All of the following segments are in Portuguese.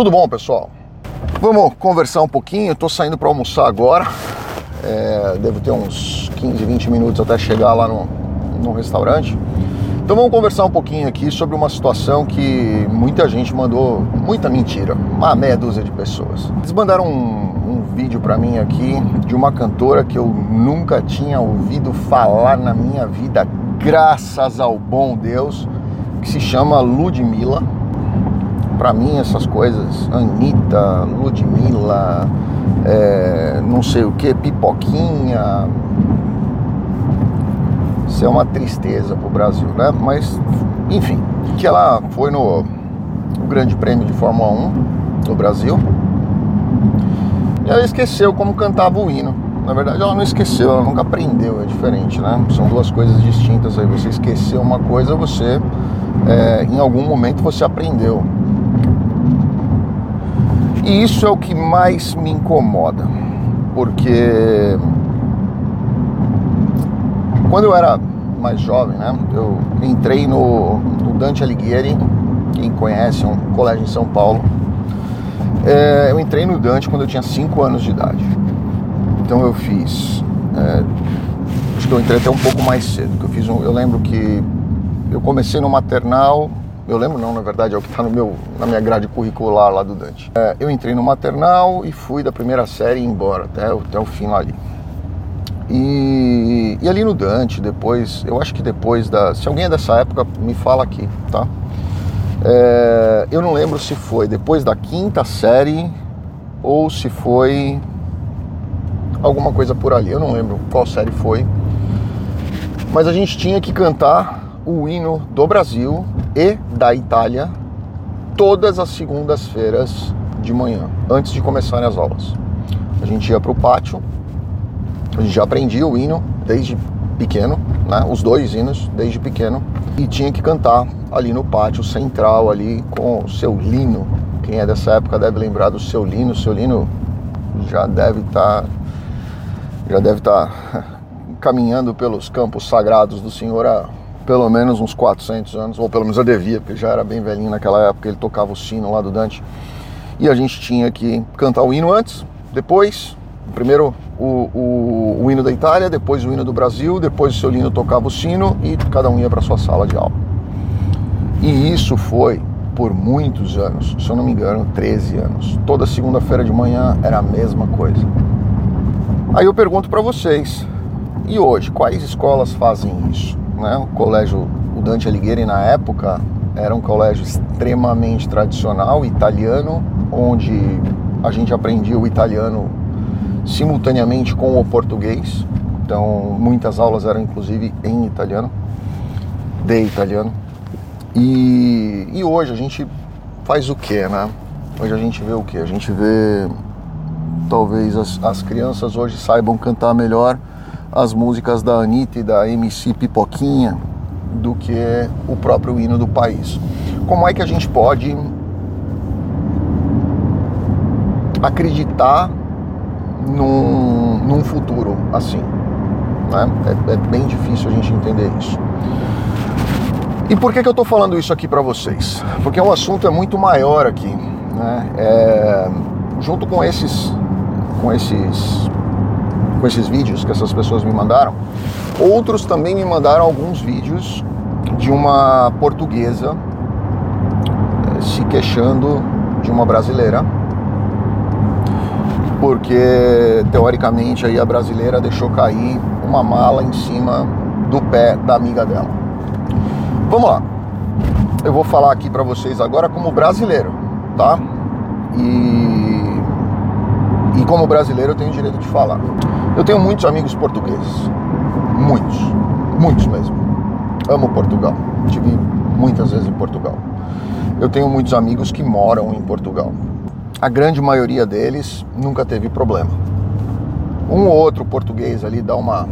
Tudo bom, pessoal? Vamos conversar um pouquinho. Estou saindo para almoçar agora. É, devo ter uns 15, 20 minutos até chegar lá no, no restaurante. Então vamos conversar um pouquinho aqui sobre uma situação que muita gente mandou muita mentira, uma meia dúzia de pessoas. Eles mandaram um, um vídeo para mim aqui de uma cantora que eu nunca tinha ouvido falar na minha vida, graças ao bom Deus, que se chama Ludmilla. Para mim essas coisas, Anitta, Ludmilla, é, não sei o que, pipoquinha, isso é uma tristeza para o Brasil, né? Mas, enfim, que ela foi no, no Grande Prêmio de Fórmula 1 no Brasil e ela esqueceu como cantava o hino. Na verdade, ela não esqueceu, ela nunca aprendeu, é diferente, né? São duas coisas distintas aí. Você esqueceu uma coisa, você, é, em algum momento, você aprendeu. E isso é o que mais me incomoda, porque quando eu era mais jovem, né, eu entrei no, no Dante Alighieri, quem conhece, é um colégio em São Paulo. É, eu entrei no Dante quando eu tinha 5 anos de idade. Então eu fiz. É, acho que eu entrei até um pouco mais cedo. eu, fiz um, eu lembro que eu comecei no maternal. Eu lembro não, na verdade, é o que está na minha grade curricular lá do Dante. É, eu entrei no maternal e fui da primeira série embora até, até o fim lá ali. E, e, ali no Dante, depois, eu acho que depois da. Se alguém é dessa época, me fala aqui, tá? É, eu não lembro se foi depois da quinta série ou se foi alguma coisa por ali. Eu não lembro qual série foi. Mas a gente tinha que cantar o hino do Brasil e da Itália todas as segundas-feiras de manhã, antes de começarem as aulas. A gente ia para o pátio a gente já aprendia o hino desde pequeno, né? Os dois hinos desde pequeno e tinha que cantar ali no pátio central ali com o seu lino. Quem é dessa época deve lembrar do seu lino. O seu lino já deve estar tá, já deve estar tá caminhando pelos campos sagrados do Senhor há pelo menos uns 400 anos, ou pelo menos eu devia, porque já era bem velhinho naquela época, ele tocava o sino lá do Dante. E a gente tinha que cantar o hino antes, depois Primeiro o, o, o, hino da Itália, depois o hino do Brasil, depois o seu hino tocava o sino e cada um ia para sua sala de aula. E isso foi por muitos anos, se eu não me engano, 13 anos. Toda segunda-feira de manhã era a mesma coisa. Aí eu pergunto para vocês, e hoje, quais escolas fazem isso? Né? O colégio, o Dante Alighieri na época era um colégio extremamente tradicional, italiano, onde a gente aprendia o italiano simultaneamente com o português. Então, muitas aulas eram inclusive em italiano, de italiano. E, e hoje a gente faz o que, né? Hoje a gente vê o que? A gente vê. Talvez as, as crianças hoje saibam cantar melhor as músicas da Anitta e da MC Pipoquinha do que o próprio hino do país. Como é que a gente pode acreditar num, num futuro assim. Né? É, é, bem difícil a gente entender isso. E por que, que eu estou falando isso aqui para vocês? Porque o assunto é muito maior aqui. Né? É, junto com esses, com esses, com esses vídeos que essas pessoas me mandaram, outros também me mandaram alguns vídeos de uma portuguesa eh, se queixando de uma brasileira porque teoricamente aí a brasileira deixou cair uma mala em cima do pé da amiga dela. Vamos lá. Eu vou falar aqui para vocês agora como brasileiro, tá? E como brasileiro eu tenho o direito de falar. Eu tenho muitos amigos portugueses. Muitos, muitos mesmo. Amo Portugal. Tive muitas vezes em Portugal. Eu tenho muitos amigos que moram em Portugal a grande maioria deles nunca teve problema. Um ou outro português ali dá uma,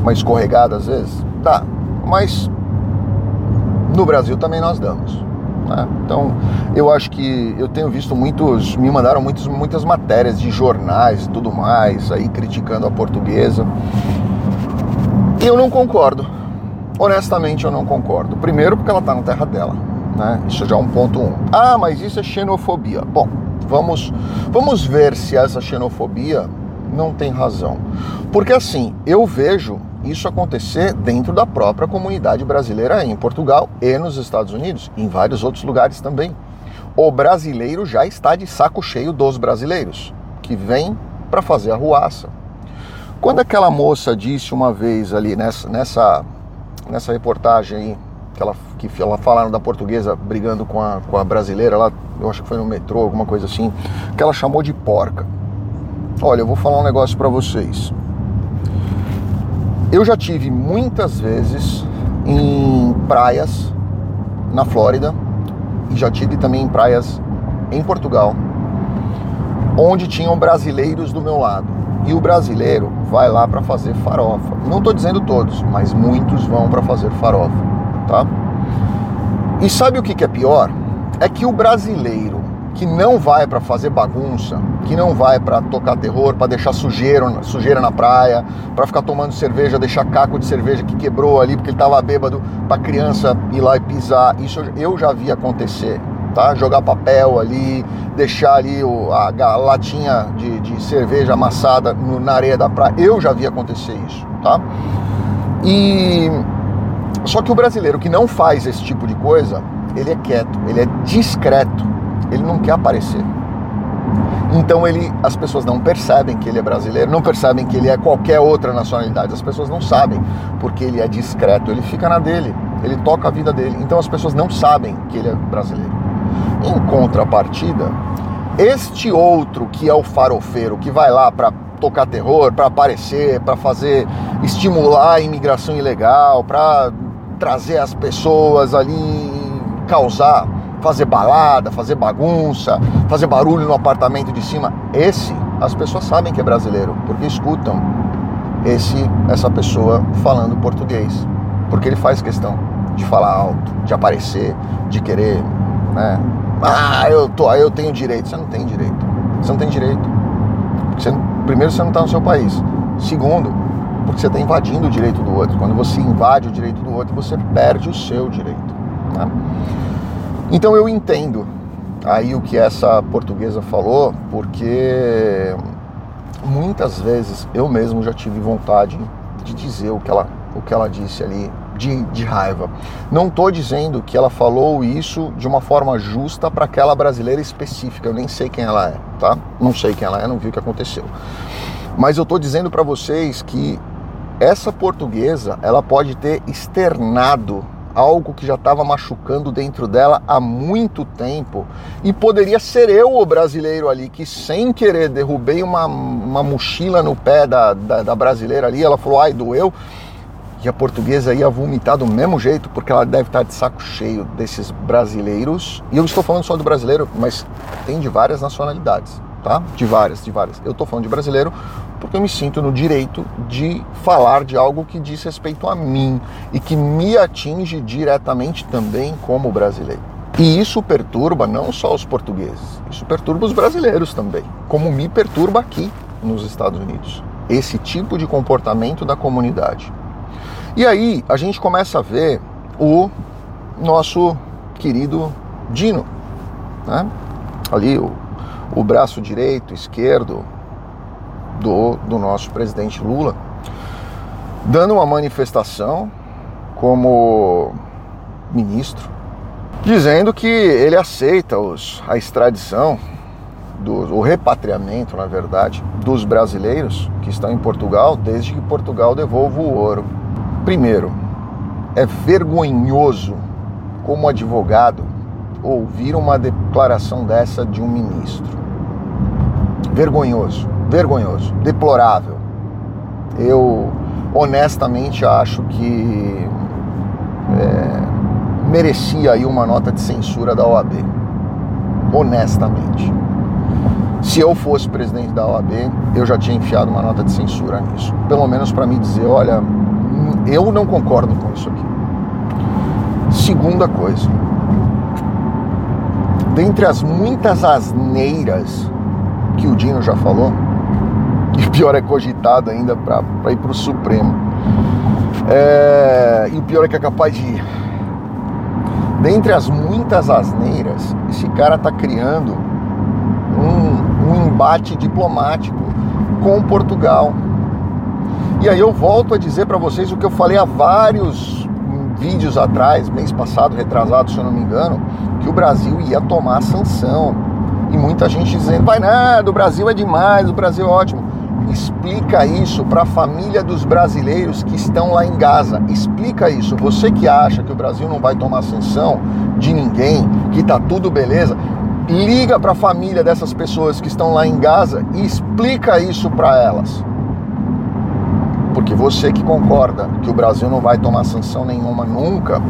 uma escorregada às vezes? Dá, mas no Brasil também nós damos. Né? Então eu acho que eu tenho visto muitos, me mandaram muitos, muitas matérias de jornais e tudo mais aí criticando a portuguesa. Eu não concordo. Honestamente eu não concordo. Primeiro porque ela está na terra dela Né? Isso já é um ponto um. Ah, mas isso é xenofobia. Bom, vamos, vamos ver se essa xenofobia não tem razão. Porque assim, eu vejo isso acontecer dentro da própria comunidade brasileira em Portugal e nos Estados Unidos, em vários outros lugares também. O brasileiro já está de saco cheio dos brasileiros, que vêm para fazer a ruaça. Quando aquela moça disse uma vez ali nessa, nessa, nessa reportagem aí, que ela, que ela falaram da portuguesa brigando com a, com a brasileira lá, eu acho que foi no metrô, alguma coisa assim, que ela chamou de porca. Olha, eu vou falar um negócio para vocês. Eu já tive muitas vezes em praias na Flórida e já tive também em praias em Portugal, onde tinham brasileiros do meu lado. E o brasileiro vai lá para fazer farofa. Não estou dizendo todos, mas muitos vão para fazer farofa, tá? E sabe o que, que é pior? É que o brasileiro que não vai para fazer bagunça, que não vai para tocar terror, para deixar sujeira, na praia, para ficar tomando cerveja, deixar caco de cerveja que quebrou ali porque ele estava bêbado, para criança ir lá e pisar. Isso eu já vi acontecer, tá? Jogar papel ali, deixar ali o, a, a latinha de, de, cerveja amassada no, na areia da praia. Eu já vi acontecer isso, tá? E só que o brasileiro que não faz esse tipo de coisa, ele é quieto, ele é discreto ele não quer aparecer. Então ele, as pessoas não percebem que ele é brasileiro, não percebem que ele é qualquer outra nacionalidade. As pessoas não sabem porque ele é discreto, ele fica na dele, ele toca a vida dele. Então as pessoas não sabem que ele é brasileiro. Em contrapartida, este outro que é o farofeiro, que vai lá para tocar terror, para aparecer, para fazer estimular a imigração ilegal, para trazer as pessoas ali causar fazer balada, fazer bagunça, fazer barulho no apartamento de cima. Esse, as pessoas sabem que é brasileiro, porque escutam esse essa pessoa falando português, porque ele faz questão de falar alto, de aparecer, de querer, né? Ah, eu tô, eu tenho direito. Você não tem direito. Você não tem direito. Você, primeiro, você não está no seu país. Segundo, porque você está invadindo o direito do outro. Quando você invade o direito do outro, você perde o seu direito. Né? Então eu entendo aí o que essa portuguesa falou, porque muitas vezes eu mesmo já tive vontade de dizer o que ela, o que ela disse ali de, de raiva. Não estou dizendo que ela falou isso de uma forma justa para aquela brasileira específica. Eu nem sei quem ela é, tá? Não sei quem ela é, não vi o que aconteceu. Mas eu estou dizendo para vocês que essa portuguesa ela pode ter externado algo que já estava machucando dentro dela há muito tempo. E poderia ser eu o brasileiro ali, que sem querer derrubei uma, uma mochila no pé da, da, da brasileira ali. Ela falou, ai, doeu. E a portuguesa ia vomitar do mesmo jeito, porque ela deve estar de saco cheio desses brasileiros. E eu estou falando só do brasileiro, mas tem de várias nacionalidades, tá? De várias, de várias. Eu estou falando de brasileiro porque eu me sinto no direito de falar de algo que diz respeito a mim e que me atinge diretamente também como brasileiro. E isso perturba não só os portugueses, isso perturba os brasileiros também, como me perturba aqui nos Estados Unidos. Esse tipo de comportamento da comunidade. E aí a gente começa a ver o nosso querido Dino, né? ali o, o braço direito, esquerdo, do, do nosso presidente Lula, dando uma manifestação como ministro, dizendo que ele aceita os, a extradição, do, o repatriamento, na verdade, dos brasileiros que estão em Portugal, desde que Portugal devolva o ouro. Primeiro, é vergonhoso, como advogado, ouvir uma declaração dessa de um ministro. Vergonhoso vergonhoso, deplorável. Eu honestamente acho que é, merecia aí uma nota de censura da OAB. Honestamente. Se eu fosse presidente da OAB, eu já tinha enfiado uma nota de censura nisso. Pelo menos para me dizer, olha, eu não concordo com isso aqui. Segunda coisa, dentre as muitas asneiras que o Dino já falou, e o pior é cogitado ainda para ir para o Supremo. É, e o pior é que é capaz de dentre as muitas asneiras, esse cara está criando um, um embate diplomático com Portugal. E aí eu volto a dizer para vocês o que eu falei há vários vídeos atrás, mês passado, retrasado, se eu não me engano, que o Brasil ia tomar sanção. E muita gente dizendo, vai nada, o Brasil é demais, o Brasil é ótimo. Explica isso para a família dos brasileiros que estão lá em Gaza. Explica isso. Você que acha que o Brasil não vai tomar sanção de ninguém, que tá tudo beleza, liga para a família dessas pessoas que estão lá em Gaza e explica isso para elas. Porque você que concorda que o Brasil não vai tomar sanção nenhuma nunca,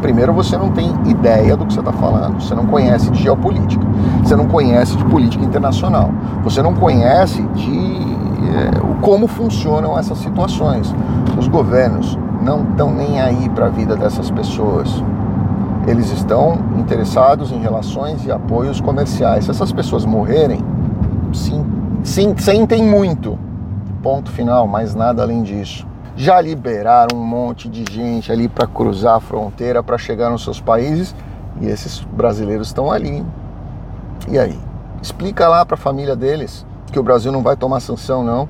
primeiro você não tem ideia do que você está falando, você não conhece de geopolítica, você não conhece de política internacional, você não conhece de é, como funcionam essas situações. Os governos não estão nem aí para a vida dessas pessoas. Eles estão interessados em relações e apoios comerciais. Se essas pessoas morrerem, sim, sim, sentem muito. Ponto final, mais nada além disso. Já liberaram um monte de gente ali para cruzar a fronteira, para chegar nos seus países, e esses brasileiros estão ali. E aí? Explica lá para a família deles que o Brasil não vai tomar sanção, não.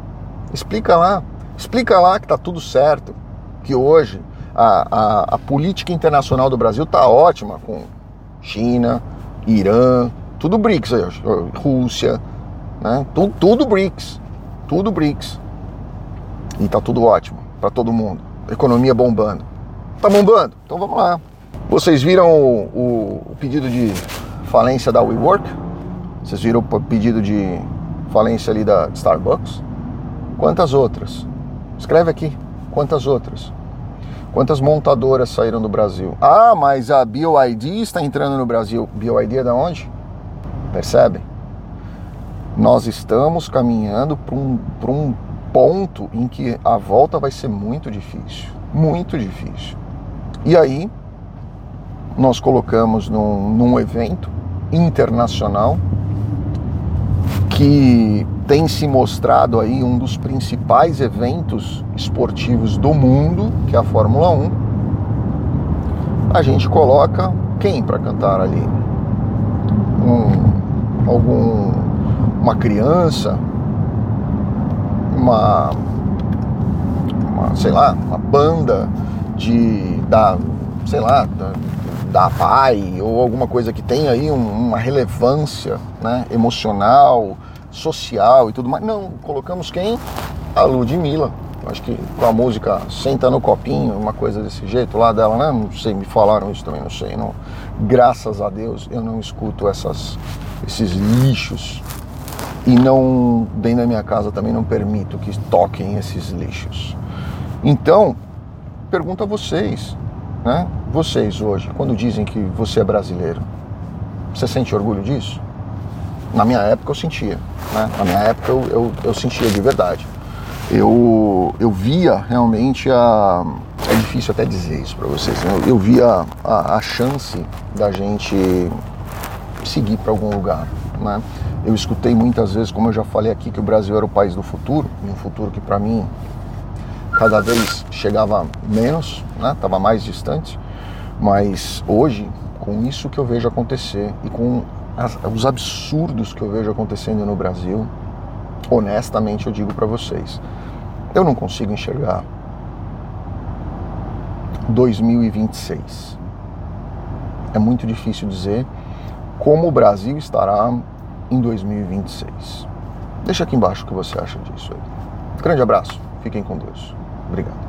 Explica lá. Explica lá que tá tudo certo. Que hoje a, a, a política internacional do Brasil tá ótima com China, Irã, tudo BRICS aí, Rússia, né? Tudo, tudo BRICS. Tudo BRICS. E tá tudo ótimo para todo mundo. Economia bombando. Tá bombando? Então vamos lá. Vocês viram o, o, o pedido de falência da WeWork? Vocês viram o pedido de falência ali da Starbucks? Quantas outras? Escreve aqui. Quantas outras? Quantas montadoras saíram do Brasil? Ah, mas a BioID está entrando no Brasil. BioID é da onde? Percebem? Nós estamos caminhando para um, um ponto em que a volta vai ser muito difícil. Muito difícil. E aí, nós colocamos num, num evento internacional que tem se mostrado aí um dos principais eventos esportivos do mundo, que é a Fórmula 1. A gente coloca quem para cantar ali? Um, algum uma criança, uma, uma sei lá, uma banda de da sei lá, da, da pai ou alguma coisa que tenha aí um, uma relevância né, emocional, social e tudo mais. Não, colocamos quem? A Ludmilla. Acho que com a música Senta no Copinho, uma coisa desse jeito lá dela, né? Não sei, me falaram isso também, não sei. Não. Graças a Deus eu não escuto essas, esses lixos. E não, dentro da minha casa também não permito que toquem esses lixos. Então, pergunto a vocês, né? Vocês hoje, quando dizem que você é brasileiro, você sente orgulho disso? Na minha época eu sentia, né? Na minha época eu, eu, eu sentia de verdade. Eu, eu via realmente a. É difícil até dizer isso para vocês. Né? Eu, via a, a chance da gente seguir para algum lugar, né? Eu escutei muitas vezes, como eu já falei aqui, que o Brasil era o país do futuro, um futuro que para mim cada vez chegava menos, né? Tava mais distante. Mas hoje, com isso que eu vejo acontecer e com as, os absurdos que eu vejo acontecendo no Brasil, honestamente eu digo para vocês, eu não consigo enxergar 2026. É muito difícil dizer como o Brasil estará em 2026. Deixa aqui embaixo o que você acha disso aí. Grande abraço, fiquem com Deus. Obrigado.